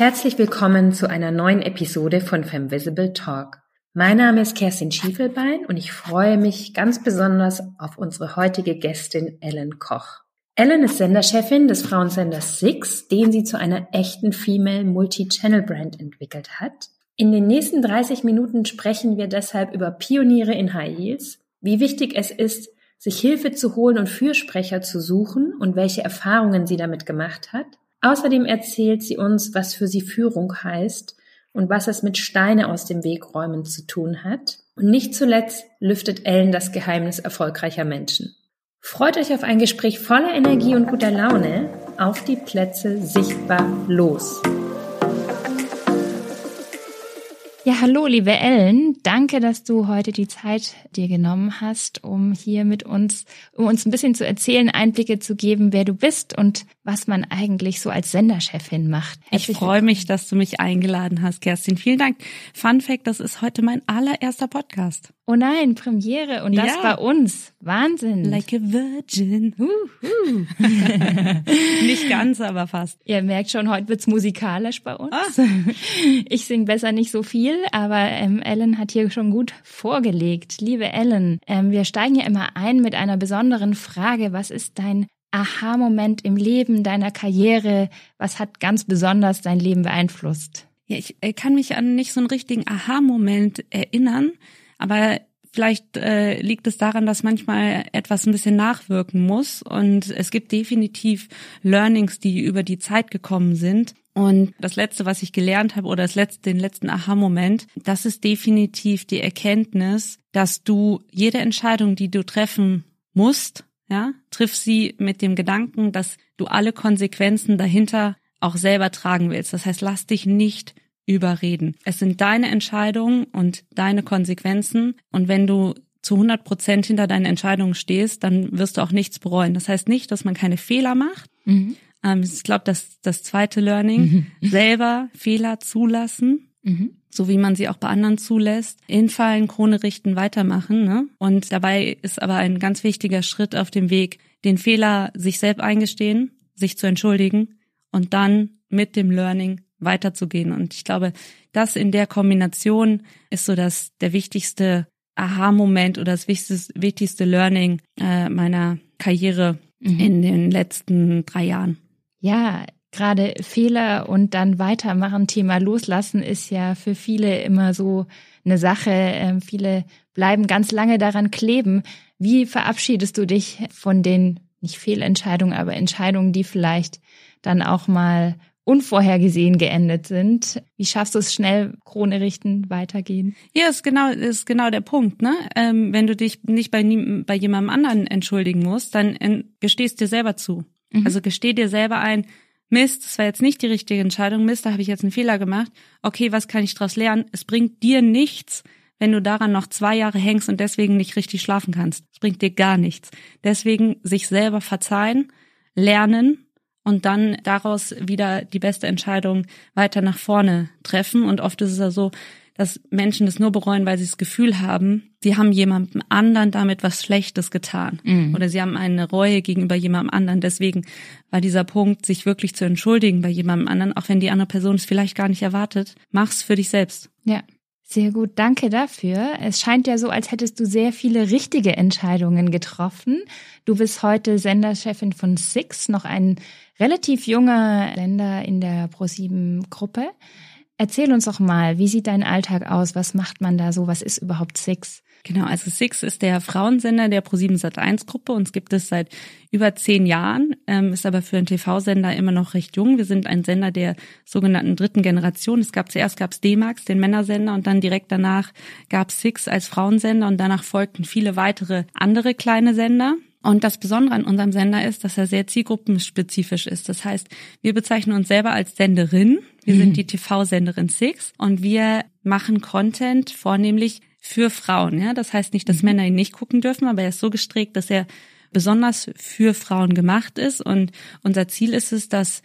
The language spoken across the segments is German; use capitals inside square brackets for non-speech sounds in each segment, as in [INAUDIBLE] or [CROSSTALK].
Herzlich willkommen zu einer neuen Episode von Femvisible Talk. Mein Name ist Kerstin Schiefelbein und ich freue mich ganz besonders auf unsere heutige Gästin Ellen Koch. Ellen ist Senderchefin des Frauensenders Six, den sie zu einer echten Female Multi-Channel Brand entwickelt hat. In den nächsten 30 Minuten sprechen wir deshalb über Pioniere in High Heels, wie wichtig es ist, sich Hilfe zu holen und Fürsprecher zu suchen und welche Erfahrungen sie damit gemacht hat, Außerdem erzählt sie uns, was für sie Führung heißt und was es mit Steine aus dem Weg räumen zu tun hat. Und nicht zuletzt lüftet Ellen das Geheimnis erfolgreicher Menschen. Freut euch auf ein Gespräch voller Energie und guter Laune. Auf die Plätze sichtbar los. Ja, hallo, liebe Ellen. Danke, dass du heute die Zeit dir genommen hast, um hier mit uns, um uns ein bisschen zu erzählen, Einblicke zu geben, wer du bist und was man eigentlich so als Senderchefin macht. Herzlich ich freue mich, dass du mich eingeladen hast, Kerstin. Vielen Dank. Fun Fact, das ist heute mein allererster Podcast. Oh nein, Premiere und das ja. bei uns. Wahnsinn. Like a virgin. Uh, uh. [LAUGHS] [LAUGHS] Nicht ganz, aber fast. Ihr merkt schon, heute wird's musikalisch bei uns. Ah. [LAUGHS] Ich sing besser nicht so viel, aber ähm, Ellen hat hier schon gut vorgelegt. Liebe Ellen, ähm, wir steigen ja immer ein mit einer besonderen Frage. Was ist dein Aha-Moment im Leben, deiner Karriere? Was hat ganz besonders dein Leben beeinflusst? Ja, ich äh, kann mich an nicht so einen richtigen Aha-Moment erinnern, aber vielleicht äh, liegt es daran, dass manchmal etwas ein bisschen nachwirken muss und es gibt definitiv Learnings, die über die Zeit gekommen sind. Und das letzte, was ich gelernt habe oder das letzte, den letzten Aha-Moment, das ist definitiv die Erkenntnis, dass du jede Entscheidung, die du treffen musst, ja, triff sie mit dem Gedanken, dass du alle Konsequenzen dahinter auch selber tragen willst. Das heißt, lass dich nicht überreden. Es sind deine Entscheidungen und deine Konsequenzen. Und wenn du zu 100 Prozent hinter deinen Entscheidungen stehst, dann wirst du auch nichts bereuen. Das heißt nicht, dass man keine Fehler macht. Mhm. Ähm, ich glaube, das, das zweite Learning, mhm. selber Fehler zulassen. Mhm so wie man sie auch bei anderen zulässt, hinfallen, Krone richten, weitermachen. Ne? Und dabei ist aber ein ganz wichtiger Schritt auf dem Weg, den Fehler sich selbst eingestehen, sich zu entschuldigen und dann mit dem Learning weiterzugehen. Und ich glaube, das in der Kombination ist so das der wichtigste Aha-Moment oder das wichtigste, wichtigste Learning äh, meiner Karriere mhm. in den letzten drei Jahren. Ja, gerade Fehler und dann weitermachen, Thema Loslassen ist ja für viele immer so eine Sache. Ähm, viele bleiben ganz lange daran kleben. Wie verabschiedest du dich von den, nicht Fehlentscheidungen, aber Entscheidungen, die vielleicht dann auch mal unvorhergesehen geendet sind. Wie schaffst du es schnell, Krone richten, weitergehen? Ja, ist genau, ist genau der Punkt, ne? Ähm, wenn du dich nicht bei, nie, bei jemandem anderen entschuldigen musst, dann gestehst dir selber zu. Mhm. Also gesteh dir selber ein, Mist, das war jetzt nicht die richtige Entscheidung, Mist, da habe ich jetzt einen Fehler gemacht. Okay, was kann ich daraus lernen? Es bringt dir nichts, wenn du daran noch zwei Jahre hängst und deswegen nicht richtig schlafen kannst. Es bringt dir gar nichts. Deswegen sich selber verzeihen, lernen und dann daraus wieder die beste Entscheidung weiter nach vorne treffen. Und oft ist es ja so, dass Menschen das nur bereuen, weil sie das Gefühl haben, sie haben jemandem anderen damit was Schlechtes getan mhm. oder sie haben eine Reue gegenüber jemandem anderen. Deswegen war dieser Punkt, sich wirklich zu entschuldigen bei jemandem anderen, auch wenn die andere Person es vielleicht gar nicht erwartet, mach's für dich selbst. Ja. Sehr gut, danke dafür. Es scheint ja so, als hättest du sehr viele richtige Entscheidungen getroffen. Du bist heute Senderchefin von Six, noch ein relativ junger Sender in der ProSieben-Gruppe. Erzähl uns doch mal, wie sieht dein Alltag aus? Was macht man da so? Was ist überhaupt Six? Genau, also Six ist der Frauensender der Pro7 Sat1 Gruppe. Uns gibt es seit über zehn Jahren, ähm, ist aber für einen TV-Sender immer noch recht jung. Wir sind ein Sender der sogenannten dritten Generation. Es gab zuerst gab's D-Max, den Männersender, und dann direkt danach gab's Six als Frauensender und danach folgten viele weitere andere kleine Sender. Und das Besondere an unserem Sender ist, dass er sehr zielgruppenspezifisch ist. Das heißt, wir bezeichnen uns selber als Senderin. Wir mhm. sind die TV-Senderin Six und wir machen Content vornehmlich für Frauen. Ja, das heißt nicht, dass mhm. Männer ihn nicht gucken dürfen, aber er ist so gestrickt, dass er besonders für Frauen gemacht ist. Und unser Ziel ist es, dass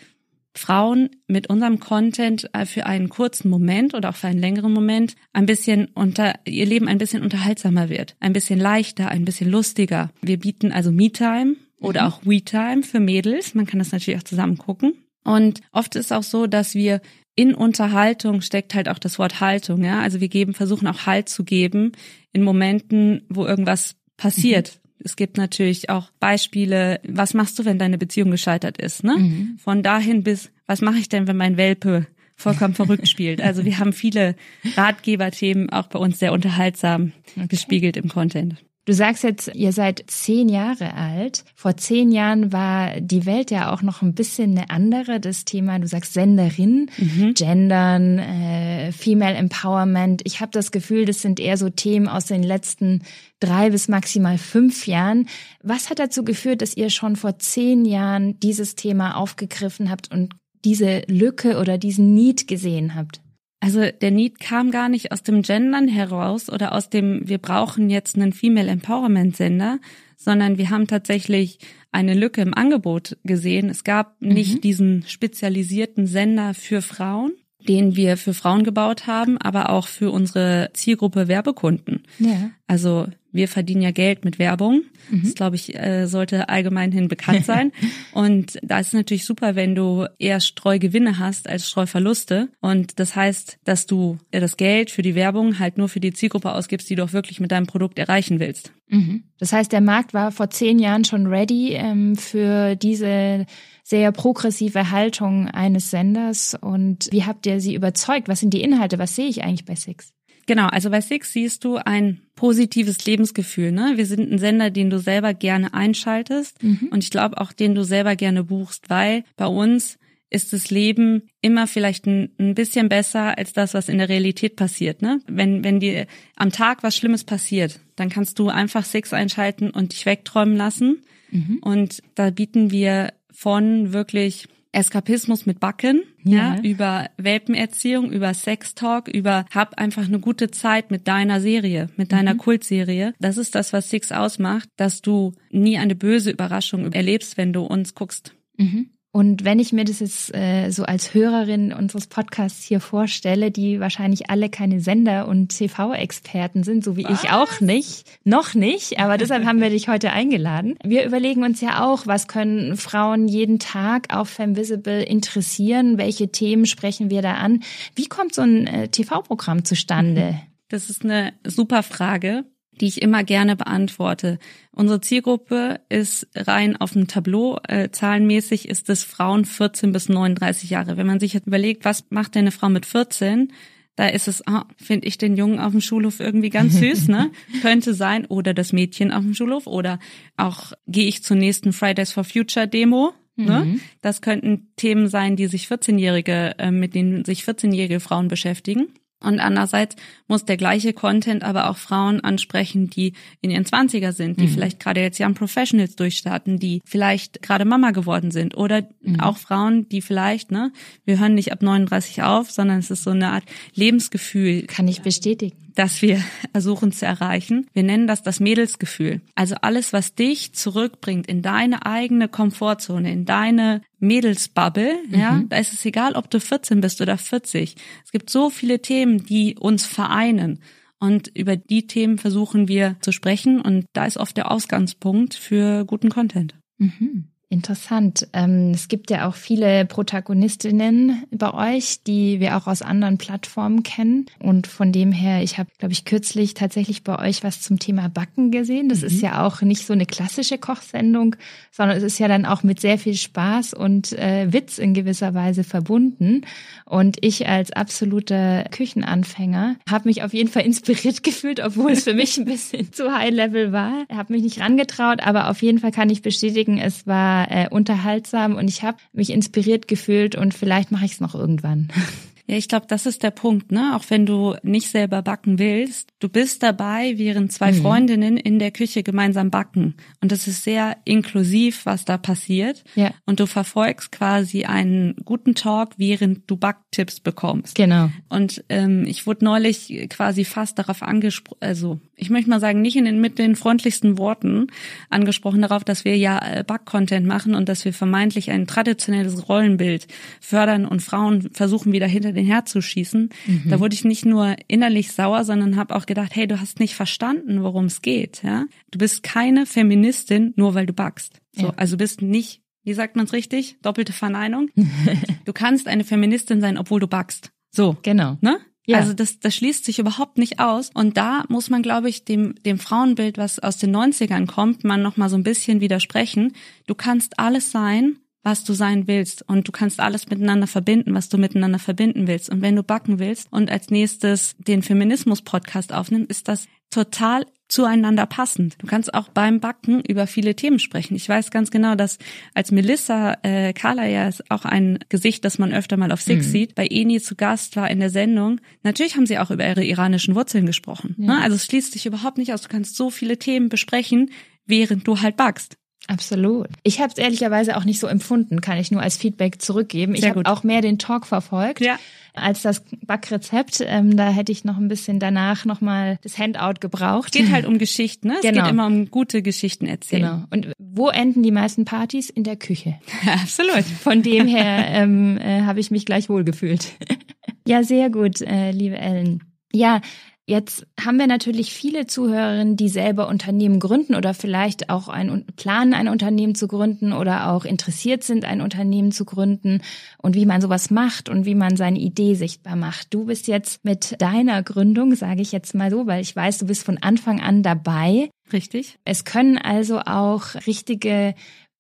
Frauen mit unserem Content äh, für einen kurzen Moment oder auch für einen längeren Moment ein bisschen unter, ihr Leben ein bisschen unterhaltsamer wird, ein bisschen leichter, ein bisschen lustiger. Wir bieten also Me-Time oder mhm. auch We-Time für Mädels. Man kann das natürlich auch zusammen gucken. Und oft ist auch so, dass wir in Unterhaltung steckt halt auch das Wort Haltung, ja. Also wir geben, versuchen auch Halt zu geben in Momenten, wo irgendwas passiert. Es gibt natürlich auch Beispiele, was machst du, wenn deine Beziehung gescheitert ist, ne? Mhm. Von dahin bis, was mache ich denn, wenn mein Welpe vollkommen [LAUGHS] verrückt spielt. Also wir haben viele Ratgeberthemen auch bei uns sehr unterhaltsam okay. gespiegelt im Content. Du sagst jetzt, ihr seid zehn Jahre alt. Vor zehn Jahren war die Welt ja auch noch ein bisschen eine andere. Das Thema, du sagst Senderin, mhm. Gendern, äh, Female Empowerment. Ich habe das Gefühl, das sind eher so Themen aus den letzten drei bis maximal fünf Jahren. Was hat dazu geführt, dass ihr schon vor zehn Jahren dieses Thema aufgegriffen habt und diese Lücke oder diesen Need gesehen habt? Also der Need kam gar nicht aus dem Gendern heraus oder aus dem, wir brauchen jetzt einen Female Empowerment Sender, sondern wir haben tatsächlich eine Lücke im Angebot gesehen. Es gab mhm. nicht diesen spezialisierten Sender für Frauen, den wir für Frauen gebaut haben, aber auch für unsere Zielgruppe Werbekunden. Ja. Also wir verdienen ja Geld mit Werbung. Mhm. Das glaube ich äh, sollte allgemeinhin bekannt [LAUGHS] sein. und da ist es natürlich super, wenn du eher Streugewinne hast als Streuverluste. Und das heißt, dass du das Geld für die Werbung halt nur für die Zielgruppe ausgibst, die du auch wirklich mit deinem Produkt erreichen willst. Mhm. Das heißt, der Markt war vor zehn Jahren schon ready ähm, für diese sehr progressive Haltung eines Senders. Und wie habt ihr sie überzeugt? Was sind die Inhalte? Was sehe ich eigentlich bei Six? Genau, also bei Six siehst du ein positives Lebensgefühl. Ne? Wir sind ein Sender, den du selber gerne einschaltest mhm. und ich glaube auch, den du selber gerne buchst, weil bei uns ist das Leben immer vielleicht ein, ein, bisschen besser als das, was in der Realität passiert. Ne? Wenn, wenn dir am Tag was Schlimmes passiert, dann kannst du einfach Six einschalten und dich wegträumen lassen. Mhm. Und da bieten wir von wirklich Eskapismus mit Backen, ja. ja, über Welpenerziehung, über Sextalk, über hab einfach eine gute Zeit mit deiner Serie, mit deiner mhm. Kultserie. Das ist das, was Six ausmacht, dass du nie eine böse Überraschung erlebst, wenn du uns guckst. Mhm. Und wenn ich mir das jetzt äh, so als Hörerin unseres Podcasts hier vorstelle, die wahrscheinlich alle keine Sender- und TV-Experten sind, so wie was? ich auch nicht, noch nicht, aber deshalb haben wir dich heute eingeladen. Wir überlegen uns ja auch, was können Frauen jeden Tag auf Femvisible interessieren, welche Themen sprechen wir da an. Wie kommt so ein äh, TV-Programm zustande? Das ist eine super Frage die ich immer gerne beantworte. Unsere Zielgruppe ist rein auf dem Tableau, äh, zahlenmäßig ist es Frauen 14 bis 39 Jahre. Wenn man sich jetzt überlegt, was macht denn eine Frau mit 14, da ist es, ah, finde ich den Jungen auf dem Schulhof irgendwie ganz [LAUGHS] süß, ne? Könnte sein, oder das Mädchen auf dem Schulhof, oder auch gehe ich zur nächsten Fridays for Future Demo, Ne? Mhm. Das könnten Themen sein, die sich 14-Jährige, äh, mit denen sich 14-jährige Frauen beschäftigen. Und andererseits muss der gleiche Content aber auch Frauen ansprechen, die in ihren Zwanziger sind, die mhm. vielleicht gerade jetzt Young Professionals durchstarten, die vielleicht gerade Mama geworden sind oder mhm. auch Frauen, die vielleicht, ne, wir hören nicht ab 39 auf, sondern es ist so eine Art Lebensgefühl. Kann ich bestätigen das wir [LAUGHS] versuchen zu erreichen. Wir nennen das das Mädelsgefühl. Also alles, was dich zurückbringt in deine eigene Komfortzone, in deine Mädelsbubble, mhm. ja, da ist es egal, ob du 14 bist oder 40. Es gibt so viele Themen, die uns vereinen. Und über die Themen versuchen wir zu sprechen. Und da ist oft der Ausgangspunkt für guten Content. Mhm. Interessant. Ähm, es gibt ja auch viele Protagonistinnen bei euch, die wir auch aus anderen Plattformen kennen. Und von dem her, ich habe, glaube ich, kürzlich tatsächlich bei euch was zum Thema Backen gesehen. Das mhm. ist ja auch nicht so eine klassische Kochsendung, sondern es ist ja dann auch mit sehr viel Spaß und äh, Witz in gewisser Weise verbunden. Und ich als absoluter Küchenanfänger habe mich auf jeden Fall inspiriert [LAUGHS] gefühlt, obwohl es für mich ein bisschen [LAUGHS] zu High Level war. Habe mich nicht rangetraut, aber auf jeden Fall kann ich bestätigen, es war äh, unterhaltsam und ich habe mich inspiriert gefühlt und vielleicht mache ich es noch irgendwann. [LAUGHS] Ja, ich glaube, das ist der Punkt, ne? Auch wenn du nicht selber backen willst, du bist dabei, während zwei mhm. Freundinnen in der Küche gemeinsam backen. Und das ist sehr inklusiv, was da passiert. Ja. Und du verfolgst quasi einen guten Talk, während du Backtipps bekommst. Genau. Und ähm, ich wurde neulich quasi fast darauf angesprochen, also ich möchte mal sagen, nicht in den, mit den freundlichsten Worten angesprochen darauf, dass wir ja äh, Back-Content machen und dass wir vermeintlich ein traditionelles Rollenbild fördern und Frauen versuchen wieder hinter den Herd zu schießen. Mhm. Da wurde ich nicht nur innerlich sauer, sondern habe auch gedacht, hey, du hast nicht verstanden, worum es geht. Ja, du bist keine Feministin, nur weil du backst. So, ja. also bist nicht wie sagt man es richtig? Doppelte Verneinung. [LAUGHS] du kannst eine Feministin sein, obwohl du backst. So. Genau. Ne? Ja. Also das, das schließt sich überhaupt nicht aus. Und da muss man, glaube ich, dem, dem Frauenbild, was aus den 90ern kommt, man nochmal so ein bisschen widersprechen. Du kannst alles sein, was du sein willst. Und du kannst alles miteinander verbinden, was du miteinander verbinden willst. Und wenn du backen willst und als nächstes den Feminismus-Podcast aufnimmst, ist das total zueinander passend. Du kannst auch beim Backen über viele Themen sprechen. Ich weiß ganz genau, dass als Melissa äh, Carla ja ist auch ein Gesicht, das man öfter mal auf Six mhm. sieht, bei Eni zu Gast war in der Sendung. Natürlich haben sie auch über ihre iranischen Wurzeln gesprochen. Ja. Ne? Also es schließt sich überhaupt nicht aus. Du kannst so viele Themen besprechen, während du halt backst. Absolut. Ich habe es ehrlicherweise auch nicht so empfunden, kann ich nur als Feedback zurückgeben. Sehr ich habe auch mehr den Talk verfolgt. Ja als das Backrezept. Ähm, da hätte ich noch ein bisschen danach nochmal das Handout gebraucht. Es geht halt [LAUGHS] um Geschichten, ne? Es genau. geht immer um gute Geschichten erzählen. Genau. Und wo enden die meisten Partys? In der Küche. [LAUGHS] Absolut. Von dem her ähm, äh, habe ich mich gleich wohlgefühlt. [LAUGHS] ja, sehr gut, äh, liebe Ellen. Ja, Jetzt haben wir natürlich viele Zuhörerinnen, die selber Unternehmen gründen oder vielleicht auch ein, planen, ein Unternehmen zu gründen oder auch interessiert sind, ein Unternehmen zu gründen und wie man sowas macht und wie man seine Idee sichtbar macht. Du bist jetzt mit deiner Gründung, sage ich jetzt mal so, weil ich weiß, du bist von Anfang an dabei. Richtig. Es können also auch richtige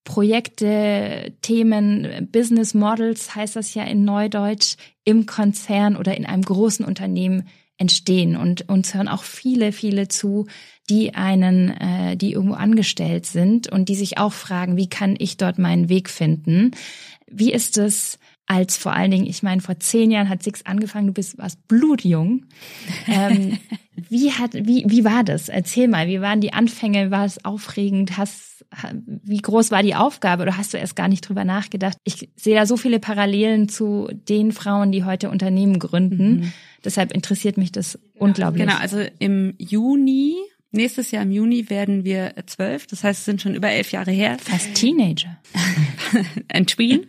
Projekte, Themen, Business Models heißt das ja in Neudeutsch, im Konzern oder in einem großen Unternehmen entstehen. Und uns hören auch viele, viele zu, die einen, äh, die irgendwo angestellt sind und die sich auch fragen, wie kann ich dort meinen Weg finden? Wie ist es als vor allen Dingen, ich meine, vor zehn Jahren hat Six angefangen, du bist warst blutjung. Ähm, [LAUGHS] wie hat, wie, wie war das? Erzähl mal, wie waren die Anfänge? War es aufregend? Hast, wie groß war die Aufgabe? Oder hast du erst gar nicht drüber nachgedacht? Ich sehe da so viele Parallelen zu den Frauen, die heute Unternehmen gründen. Mhm. Deshalb interessiert mich das unglaublich. Genau, also im Juni, nächstes Jahr im Juni werden wir zwölf. Das heißt, es sind schon über elf Jahre her. Fast Teenager. [LAUGHS] ein Tween.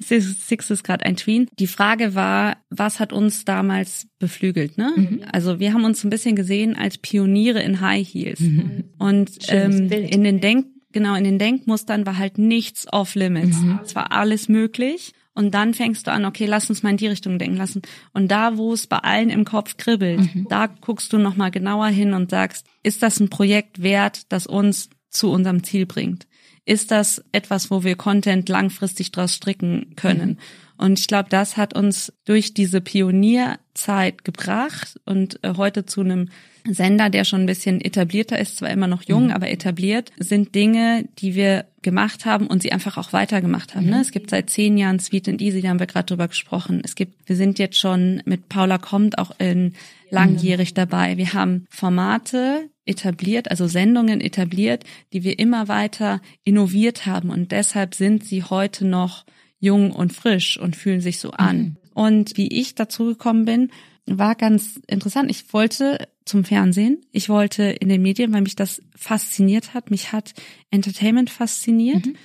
Six ist gerade ein Tween. Die Frage war, was hat uns damals beflügelt? Ne? Mhm. Also wir haben uns ein bisschen gesehen als Pioniere in High Heels. Mhm. Und ähm, in den Denk genau in den Denkmustern war halt nichts off limits. Mhm. Es war alles möglich. Und dann fängst du an, okay, lass uns mal in die Richtung denken lassen. Und da, wo es bei allen im Kopf kribbelt, mhm. da guckst du nochmal genauer hin und sagst, ist das ein Projekt wert, das uns zu unserem Ziel bringt? Ist das etwas, wo wir Content langfristig draus stricken können? Mhm. Und ich glaube, das hat uns durch diese Pionierzeit gebracht und äh, heute zu einem Sender, der schon ein bisschen etablierter ist, zwar immer noch jung, mhm. aber etabliert, sind Dinge, die wir gemacht haben und sie einfach auch weitergemacht haben. Ne? Mhm. Ne? Es gibt seit zehn Jahren Sweet and Easy, da haben wir gerade drüber gesprochen. Es gibt, wir sind jetzt schon mit Paula kommt auch in langjährig mhm. dabei. Wir haben Formate etabliert, also Sendungen etabliert, die wir immer weiter innoviert haben und deshalb sind sie heute noch jung und frisch und fühlen sich so an. Mhm. Und wie ich dazu gekommen bin, war ganz interessant. Ich wollte zum Fernsehen. Ich wollte in den Medien, weil mich das fasziniert hat. Mich hat Entertainment fasziniert. Mhm.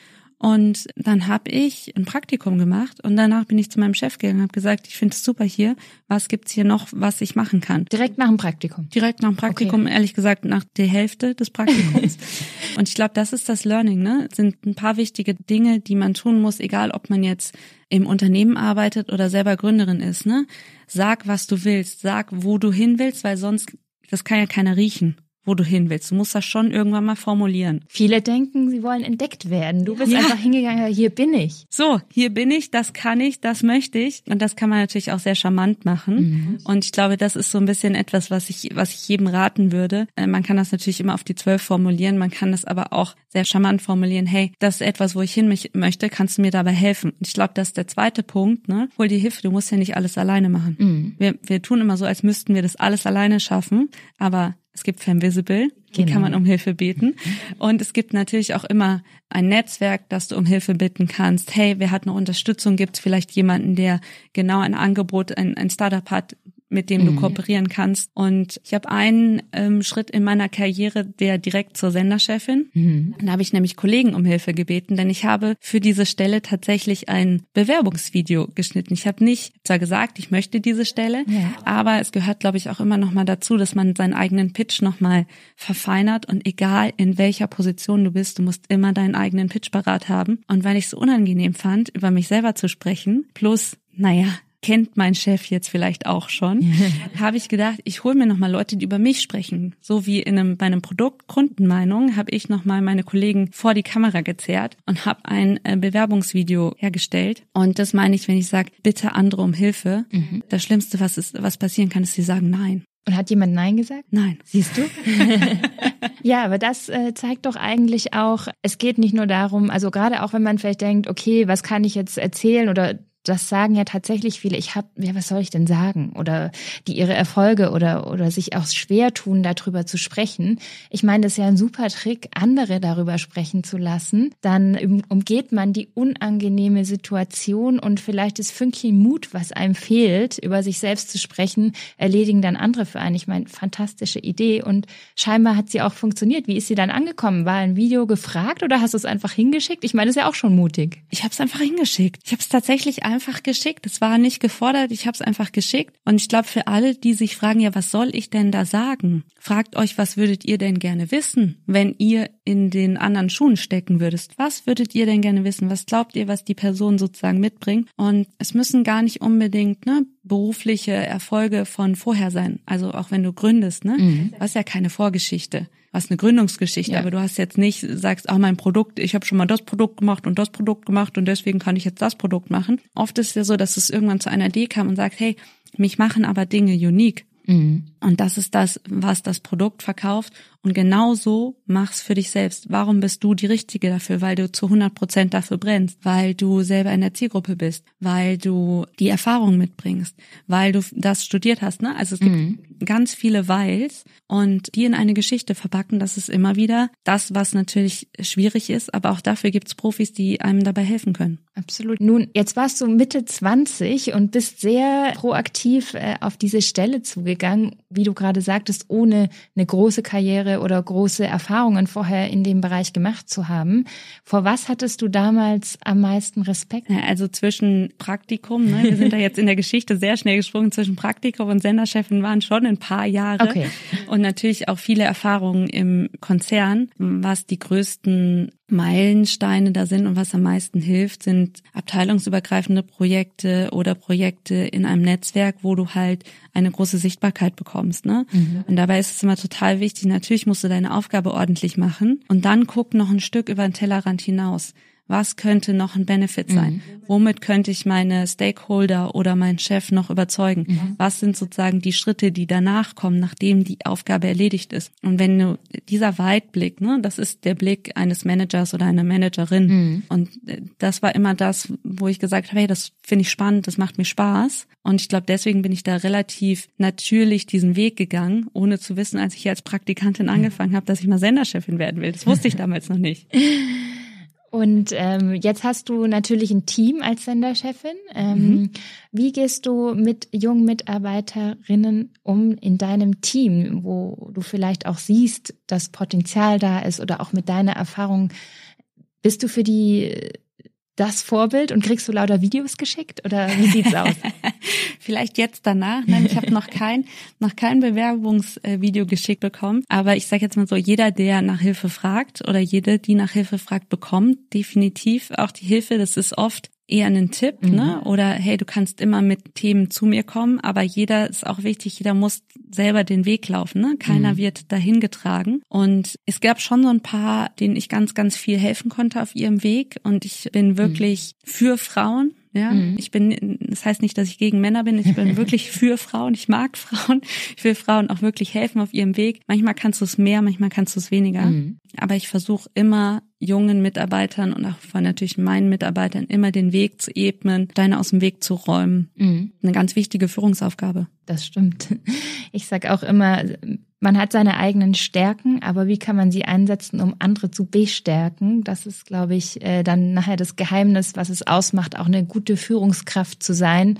Und dann habe ich ein Praktikum gemacht und danach bin ich zu meinem Chef gegangen und habe gesagt, ich finde es super hier. Was gibt's hier noch, was ich machen kann? Direkt nach dem Praktikum. Direkt nach dem Praktikum, okay. ehrlich gesagt nach der Hälfte des Praktikums. [LAUGHS] und ich glaube, das ist das Learning, ne? Es sind ein paar wichtige Dinge, die man tun muss, egal ob man jetzt im Unternehmen arbeitet oder selber Gründerin ist, ne? Sag, was du willst, sag, wo du hin willst, weil sonst das kann ja keiner riechen wo du hin willst. Du musst das schon irgendwann mal formulieren. Viele denken, sie wollen entdeckt werden. Du bist ja. einfach hingegangen, hier bin ich. So, hier bin ich, das kann ich, das möchte ich. Und das kann man natürlich auch sehr charmant machen. Mhm. Und ich glaube, das ist so ein bisschen etwas, was ich, was ich jedem raten würde. Äh, man kann das natürlich immer auf die zwölf formulieren, man kann das aber auch sehr charmant formulieren. Hey, das ist etwas, wo ich hin möchte, kannst du mir dabei helfen? Und ich glaube, das ist der zweite Punkt, ne? Hol dir Hilfe, du musst ja nicht alles alleine machen. Mhm. Wir, wir tun immer so, als müssten wir das alles alleine schaffen, aber es gibt Femvisible, die genau. kann man um Hilfe beten. Und es gibt natürlich auch immer ein Netzwerk, das du um Hilfe bitten kannst. Hey, wer hat eine Unterstützung? Gibt es vielleicht jemanden, der genau ein Angebot, ein, ein Startup hat, mit dem du mhm. kooperieren kannst. Und ich habe einen ähm, Schritt in meiner Karriere, der direkt zur Senderchefin. Mhm. Da habe ich nämlich Kollegen um Hilfe gebeten, denn ich habe für diese Stelle tatsächlich ein Bewerbungsvideo geschnitten. Ich habe nicht zwar gesagt, ich möchte diese Stelle, ja. aber es gehört, glaube ich, auch immer noch mal dazu, dass man seinen eigenen Pitch noch mal verfeinert und egal in welcher Position du bist, du musst immer deinen eigenen Pitch parat haben. Und weil ich es so unangenehm fand, über mich selber zu sprechen, plus naja, kennt mein Chef jetzt vielleicht auch schon, [LAUGHS] habe ich gedacht, ich hole mir nochmal Leute, die über mich sprechen. So wie in einem, bei einem Produkt Kundenmeinung habe ich nochmal meine Kollegen vor die Kamera gezerrt und habe ein äh, Bewerbungsvideo hergestellt. Und das meine ich, wenn ich sage, bitte andere um Hilfe. Mhm. Das Schlimmste, was, ist, was passieren kann, ist, sie sagen nein. Und hat jemand Nein gesagt? Nein. Siehst du? [LAUGHS] ja, aber das äh, zeigt doch eigentlich auch, es geht nicht nur darum, also gerade auch wenn man vielleicht denkt, okay, was kann ich jetzt erzählen oder das sagen ja tatsächlich viele, ich habe, ja, was soll ich denn sagen? Oder die ihre Erfolge oder, oder sich auch schwer tun, darüber zu sprechen. Ich meine, das ist ja ein super Trick, andere darüber sprechen zu lassen. Dann umgeht man die unangenehme Situation und vielleicht das Fünkchen Mut, was einem fehlt, über sich selbst zu sprechen, erledigen dann andere für einen. Ich meine, fantastische Idee und scheinbar hat sie auch funktioniert. Wie ist sie dann angekommen? War ein Video gefragt oder hast du es einfach hingeschickt? Ich meine, das ist ja auch schon mutig. Ich habe es einfach hingeschickt. Ich habe es tatsächlich einfach geschickt. Es war nicht gefordert, ich habe es einfach geschickt. Und ich glaube, für alle, die sich fragen, ja, was soll ich denn da sagen? Fragt euch, was würdet ihr denn gerne wissen, wenn ihr in den anderen Schuhen stecken würdest? Was würdet ihr denn gerne wissen? Was glaubt ihr, was die Person sozusagen mitbringt? Und es müssen gar nicht unbedingt ne, berufliche Erfolge von vorher sein. Also auch wenn du gründest, ne? Mhm. Was ja keine Vorgeschichte hast eine Gründungsgeschichte, ja. aber du hast jetzt nicht, sagst, ah, mein Produkt, ich habe schon mal das Produkt gemacht und das Produkt gemacht und deswegen kann ich jetzt das Produkt machen. Oft ist es ja so, dass es irgendwann zu einer Idee kam und sagt, hey, mich machen aber Dinge unique. Mhm. Und das ist das, was das Produkt verkauft. Und genauso mach's für dich selbst. Warum bist du die Richtige dafür? Weil du zu 100 Prozent dafür brennst, weil du selber in der Zielgruppe bist, weil du die Erfahrung mitbringst, weil du das studiert hast. Ne? Also es gibt mhm. ganz viele Weils und die in eine Geschichte verpacken. Das ist immer wieder das, was natürlich schwierig ist. Aber auch dafür gibt's Profis, die einem dabei helfen können. Absolut. Nun, jetzt warst du Mitte 20 und bist sehr proaktiv äh, auf diese Stelle zugegangen, wie du gerade sagtest, ohne eine große Karriere oder große Erfahrungen vorher in dem Bereich gemacht zu haben. Vor was hattest du damals am meisten Respekt? Also zwischen Praktikum, ne, wir sind da jetzt in der Geschichte sehr schnell gesprungen, zwischen Praktikum und Senderchefin waren schon ein paar Jahre. Okay. Und natürlich auch viele Erfahrungen im Konzern, was die größten Meilensteine da sind und was am meisten hilft, sind abteilungsübergreifende Projekte oder Projekte in einem Netzwerk, wo du halt eine große Sichtbarkeit bekommst. Ne? Mhm. Und dabei ist es immer total wichtig, natürlich musst du deine Aufgabe ordentlich machen und dann guck noch ein Stück über den Tellerrand hinaus was könnte noch ein Benefit sein? Mhm. Womit könnte ich meine Stakeholder oder meinen Chef noch überzeugen? Mhm. Was sind sozusagen die Schritte, die danach kommen, nachdem die Aufgabe erledigt ist? Und wenn du dieser Weitblick, ne, das ist der Blick eines Managers oder einer Managerin. Mhm. Und äh, das war immer das, wo ich gesagt habe, hey, das finde ich spannend, das macht mir Spaß. Und ich glaube, deswegen bin ich da relativ natürlich diesen Weg gegangen, ohne zu wissen, als ich als Praktikantin mhm. angefangen habe, dass ich mal Senderchefin werden will. Das wusste ich damals noch nicht. [LAUGHS] Und ähm, jetzt hast du natürlich ein Team als Senderchefin. Ähm, mhm. Wie gehst du mit jungen Mitarbeiterinnen um in deinem Team, wo du vielleicht auch siehst, dass Potenzial da ist oder auch mit deiner Erfahrung? Bist du für die das Vorbild und kriegst du lauter Videos geschickt oder wie sieht's aus? [LAUGHS] Vielleicht jetzt danach. Nein, ich habe noch kein noch kein Bewerbungsvideo geschickt bekommen, aber ich sage jetzt mal so, jeder der nach Hilfe fragt oder jede, die nach Hilfe fragt, bekommt definitiv auch die Hilfe. Das ist oft eher einen Tipp, mhm. ne? Oder hey, du kannst immer mit Themen zu mir kommen, aber jeder ist auch wichtig, jeder muss selber den Weg laufen, ne? Keiner mhm. wird dahin getragen. Und es gab schon so ein paar, denen ich ganz, ganz viel helfen konnte auf ihrem Weg. Und ich bin mhm. wirklich mhm. für Frauen, ja, mhm. ich bin, das heißt nicht, dass ich gegen Männer bin. Ich bin [LAUGHS] wirklich für Frauen. Ich mag Frauen. Ich will Frauen auch wirklich helfen auf ihrem Weg. Manchmal kannst du es mehr, manchmal kannst du es weniger. Mhm. Aber ich versuche immer jungen Mitarbeitern und auch von natürlich meinen Mitarbeitern immer den Weg zu ebnen, deine aus dem Weg zu räumen. Mhm. Eine ganz wichtige Führungsaufgabe. Das stimmt. Ich sag auch immer, man hat seine eigenen Stärken, aber wie kann man sie einsetzen, um andere zu bestärken? Das ist, glaube ich, äh, dann nachher das Geheimnis, was es ausmacht, auch eine gute Führungskraft zu sein,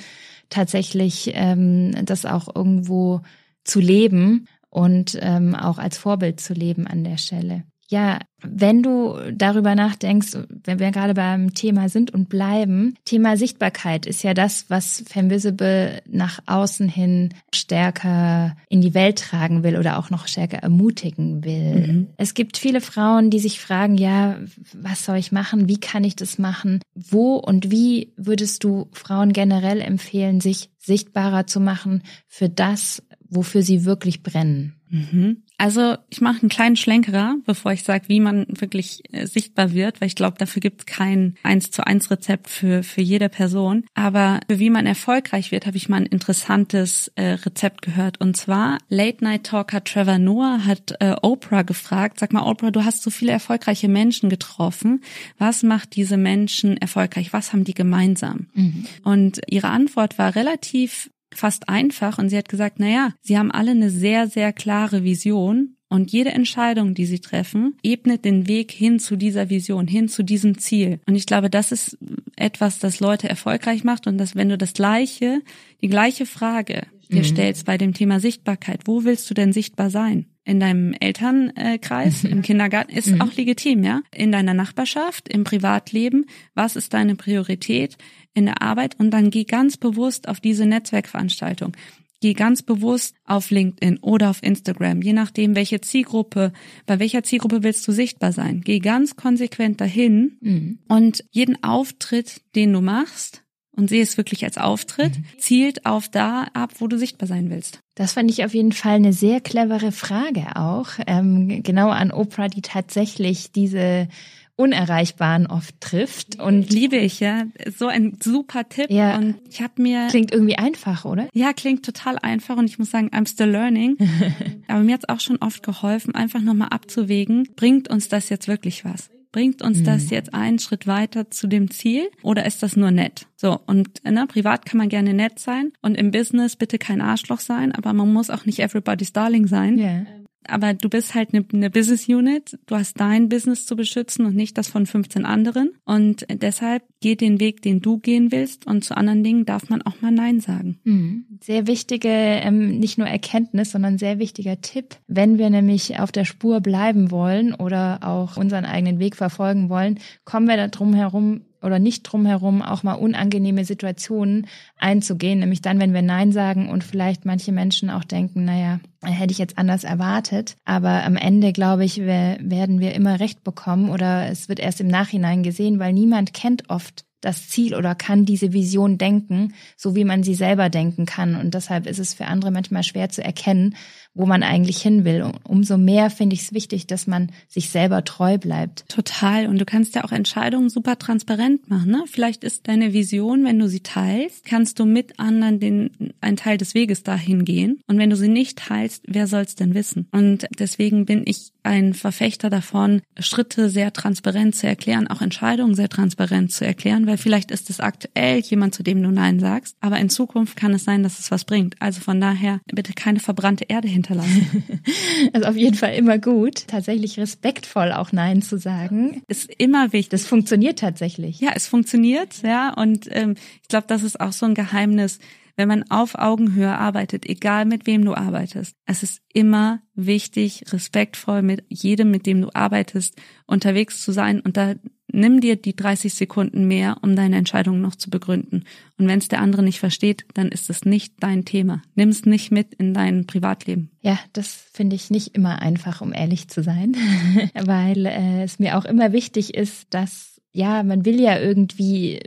tatsächlich ähm, das auch irgendwo zu leben und ähm, auch als Vorbild zu leben an der Stelle. Ja, wenn du darüber nachdenkst, wenn wir gerade beim Thema sind und bleiben, Thema Sichtbarkeit ist ja das, was Femvisible nach außen hin stärker in die Welt tragen will oder auch noch stärker ermutigen will. Mhm. Es gibt viele Frauen, die sich fragen, ja, was soll ich machen? Wie kann ich das machen? Wo und wie würdest du Frauen generell empfehlen, sich sichtbarer zu machen für das, wofür sie wirklich brennen? Mhm. Also ich mache einen kleinen Schlenkerer, bevor ich sage, wie man wirklich äh, sichtbar wird, weil ich glaube, dafür gibt es kein eins zu eins Rezept für für jede Person. Aber für wie man erfolgreich wird, habe ich mal ein interessantes äh, Rezept gehört. Und zwar Late Night Talker Trevor Noah hat äh, Oprah gefragt: Sag mal, Oprah, du hast so viele erfolgreiche Menschen getroffen. Was macht diese Menschen erfolgreich? Was haben die gemeinsam? Mhm. Und ihre Antwort war relativ fast einfach und sie hat gesagt, na ja, sie haben alle eine sehr, sehr klare Vision und jede Entscheidung, die sie treffen, ebnet den Weg hin zu dieser Vision, hin zu diesem Ziel. Und ich glaube, das ist etwas, das Leute erfolgreich macht und dass wenn du das gleiche, die gleiche Frage dir mhm. stellst bei dem Thema Sichtbarkeit, wo willst du denn sichtbar sein? In deinem Elternkreis, im Kindergarten, ist mhm. auch legitim, ja. In deiner Nachbarschaft, im Privatleben, was ist deine Priorität in der Arbeit? Und dann geh ganz bewusst auf diese Netzwerkveranstaltung. Geh ganz bewusst auf LinkedIn oder auf Instagram, je nachdem, welche Zielgruppe, bei welcher Zielgruppe willst du sichtbar sein. Geh ganz konsequent dahin mhm. und jeden Auftritt, den du machst, und sehe es wirklich als Auftritt, mhm. zielt auf da ab, wo du sichtbar sein willst. Das fand ich auf jeden Fall eine sehr clevere Frage auch. Ähm, genau an Oprah, die tatsächlich diese Unerreichbaren oft trifft. Und liebe ich, ja. So ein super Tipp. Ja. Und ich habe mir. Klingt irgendwie einfach, oder? Ja, klingt total einfach. Und ich muss sagen, I'm still learning. [LAUGHS] Aber mir hat's auch schon oft geholfen, einfach nochmal abzuwägen, bringt uns das jetzt wirklich was? Bringt uns mhm. das jetzt einen Schritt weiter zu dem Ziel oder ist das nur nett? So, und ne, privat kann man gerne nett sein und im Business bitte kein Arschloch sein, aber man muss auch nicht everybody's darling sein. Yeah aber du bist halt eine, eine Business Unit, du hast dein Business zu beschützen und nicht das von 15 anderen. Und deshalb geh den Weg, den du gehen willst und zu anderen Dingen darf man auch mal Nein sagen. Mhm. Sehr wichtige, ähm, nicht nur Erkenntnis, sondern sehr wichtiger Tipp. Wenn wir nämlich auf der Spur bleiben wollen oder auch unseren eigenen Weg verfolgen wollen, kommen wir da drum herum, oder nicht drumherum auch mal unangenehme Situationen einzugehen, nämlich dann, wenn wir Nein sagen und vielleicht manche Menschen auch denken, naja, hätte ich jetzt anders erwartet. Aber am Ende, glaube ich, werden wir immer Recht bekommen oder es wird erst im Nachhinein gesehen, weil niemand kennt oft das Ziel oder kann diese Vision denken, so wie man sie selber denken kann. Und deshalb ist es für andere manchmal schwer zu erkennen, wo man eigentlich hin will. umso mehr finde ich es wichtig, dass man sich selber treu bleibt. Total. Und du kannst ja auch Entscheidungen super transparent machen. Ne? Vielleicht ist deine Vision, wenn du sie teilst, kannst du mit anderen den, einen Teil des Weges dahin gehen. Und wenn du sie nicht teilst, wer soll es denn wissen? Und deswegen bin ich ein Verfechter davon, Schritte sehr transparent zu erklären, auch Entscheidungen sehr transparent zu erklären, weil vielleicht ist es aktuell jemand, zu dem du Nein sagst, aber in Zukunft kann es sein, dass es was bringt. Also von daher bitte keine verbrannte Erde hinterlassen. [LAUGHS] also auf jeden Fall immer gut, tatsächlich respektvoll auch Nein zu sagen. Ist immer wichtig. Das funktioniert tatsächlich. Ja, es funktioniert, ja, und ähm, ich glaube, das ist auch so ein Geheimnis wenn man auf Augenhöhe arbeitet, egal mit wem du arbeitest, es ist immer wichtig, respektvoll mit jedem, mit dem du arbeitest, unterwegs zu sein und da nimm dir die 30 Sekunden mehr, um deine Entscheidung noch zu begründen. Und wenn es der andere nicht versteht, dann ist es nicht dein Thema. Nimm es nicht mit in dein Privatleben. Ja, das finde ich nicht immer einfach, um ehrlich zu sein, [LAUGHS] weil äh, es mir auch immer wichtig ist, dass ja, man will ja irgendwie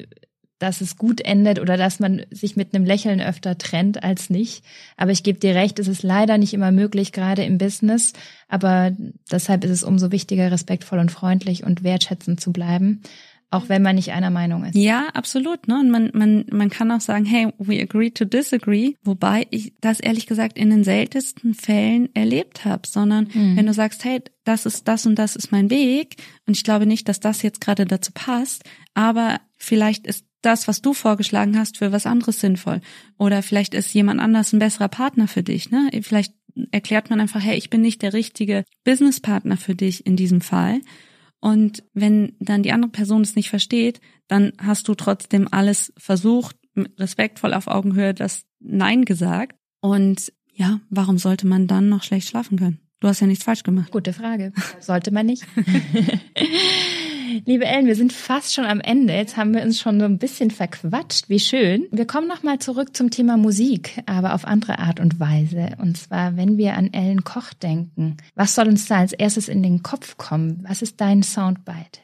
dass es gut endet oder dass man sich mit einem Lächeln öfter trennt als nicht. Aber ich gebe dir recht, es ist leider nicht immer möglich, gerade im Business. Aber deshalb ist es umso wichtiger, respektvoll und freundlich und wertschätzend zu bleiben. Auch wenn man nicht einer Meinung ist. Ja, absolut. Ne? Und man, man, man kann auch sagen, hey, we agree to disagree. Wobei ich das ehrlich gesagt in den seltensten Fällen erlebt habe, sondern mhm. wenn du sagst, hey, das ist das und das ist mein Weg und ich glaube nicht, dass das jetzt gerade dazu passt, aber vielleicht ist das, was du vorgeschlagen hast, für was anderes sinnvoll. Oder vielleicht ist jemand anders ein besserer Partner für dich. Ne? Vielleicht erklärt man einfach, hey, ich bin nicht der richtige Businesspartner für dich in diesem Fall. Und wenn dann die andere Person es nicht versteht, dann hast du trotzdem alles versucht respektvoll auf Augenhöhe das Nein gesagt. Und ja, warum sollte man dann noch schlecht schlafen können? Du hast ja nichts falsch gemacht. Gute Frage. Sollte man nicht? [LAUGHS] Liebe Ellen, wir sind fast schon am Ende. Jetzt haben wir uns schon so ein bisschen verquatscht. Wie schön. Wir kommen nochmal zurück zum Thema Musik, aber auf andere Art und Weise. Und zwar, wenn wir an Ellen Koch denken. Was soll uns da als erstes in den Kopf kommen? Was ist dein Soundbite?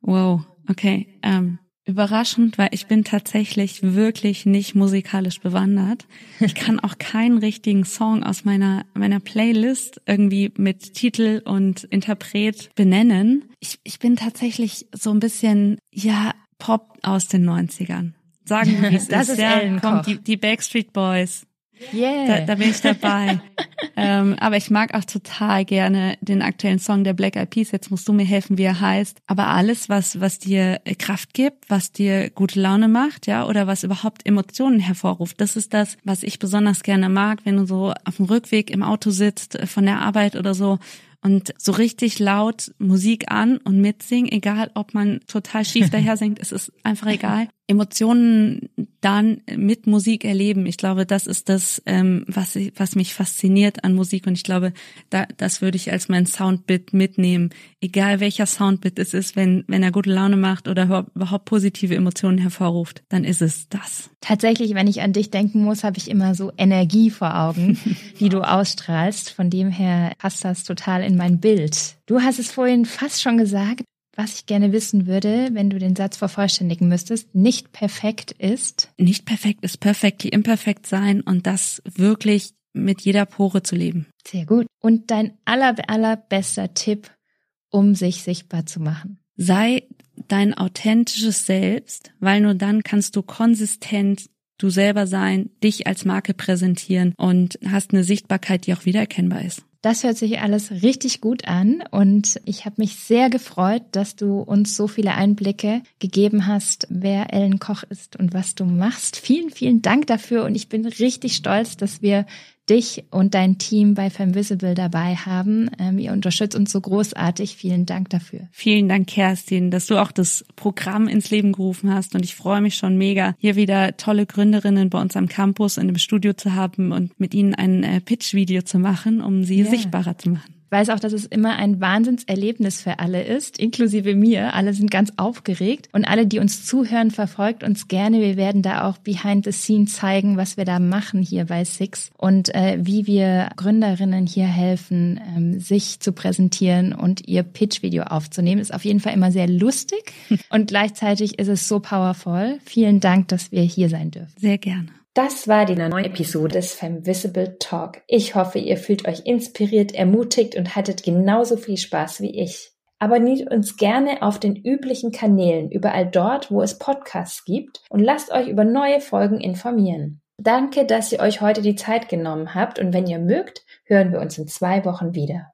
Wow, okay. Ähm, überraschend, weil ich bin tatsächlich wirklich nicht musikalisch bewandert. Ich kann auch keinen richtigen Song aus meiner, meiner Playlist irgendwie mit Titel und Interpret benennen. Ich, ich bin tatsächlich so ein bisschen, ja, Pop aus den 90ern. Sagen wir, wie es das ist. ist ja, Ellen komm, Koch. die, die Backstreet Boys. Yeah. Da, da bin ich dabei. [LAUGHS] ähm, aber ich mag auch total gerne den aktuellen Song der Black Eyed Peas. Jetzt musst du mir helfen, wie er heißt. Aber alles, was was dir Kraft gibt, was dir gute Laune macht, ja, oder was überhaupt Emotionen hervorruft, das ist das, was ich besonders gerne mag, wenn du so auf dem Rückweg im Auto sitzt äh, von der Arbeit oder so und so richtig laut Musik an und mitsingen, egal ob man total schief [LAUGHS] daher singt, es ist einfach egal. Emotionen dann mit Musik erleben. Ich glaube, das ist das, ähm, was, was mich fasziniert an Musik und ich glaube, da, das würde ich als mein Soundbit mitnehmen. Egal welcher Soundbit es ist, wenn, wenn er gute Laune macht oder überhaupt positive Emotionen hervorruft, dann ist es das. Tatsächlich, wenn ich an dich denken muss, habe ich immer so Energie vor Augen, [LAUGHS] die du ausstrahlst. Von dem her passt das total in mein Bild. Du hast es vorhin fast schon gesagt, was ich gerne wissen würde, wenn du den Satz vervollständigen müsstest, nicht perfekt ist. Nicht perfekt ist perfekt, die imperfekt sein und das wirklich mit jeder Pore zu leben. Sehr gut. Und dein aller, allerbester Tipp, um sich sichtbar zu machen. Sei dein authentisches Selbst, weil nur dann kannst du konsistent du selber sein, dich als Marke präsentieren und hast eine Sichtbarkeit, die auch wiedererkennbar ist. Das hört sich alles richtig gut an und ich habe mich sehr gefreut, dass du uns so viele Einblicke gegeben hast, wer Ellen Koch ist und was du machst. Vielen, vielen Dank dafür und ich bin richtig stolz, dass wir dich und dein Team bei Femvisible dabei haben. Ähm, ihr unterstützt uns so großartig. Vielen Dank dafür. Vielen Dank, Kerstin, dass du auch das Programm ins Leben gerufen hast. Und ich freue mich schon mega, hier wieder tolle Gründerinnen bei uns am Campus in dem Studio zu haben und mit ihnen ein äh, Pitch-Video zu machen, um sie Ja. sichtbarer zu machen. Ich weiß auch, dass es immer ein Wahnsinnserlebnis für alle ist, inklusive mir. Alle sind ganz aufgeregt und alle, die uns zuhören, verfolgt uns gerne. Wir werden da auch behind the scenes zeigen, was wir da machen hier bei Six und äh, wie wir Gründerinnen hier helfen, ähm, sich zu präsentieren und ihr Pitch-Video aufzunehmen. Ist auf jeden Fall immer sehr lustig [LAUGHS] und gleichzeitig ist es so powerful. Vielen Dank, dass wir hier sein dürfen. Sehr gerne. Das war die neue Episode des Femvisible Talk. Ich hoffe, ihr fühlt euch inspiriert, ermutigt und hattet genauso viel Spaß wie ich. Abonniert uns gerne auf den üblichen Kanälen, überall dort, wo es Podcasts gibt und lasst euch über neue Folgen informieren. Danke, dass ihr euch heute die Zeit genommen habt und wenn ihr mögt, hören wir uns in zwei Wochen wieder.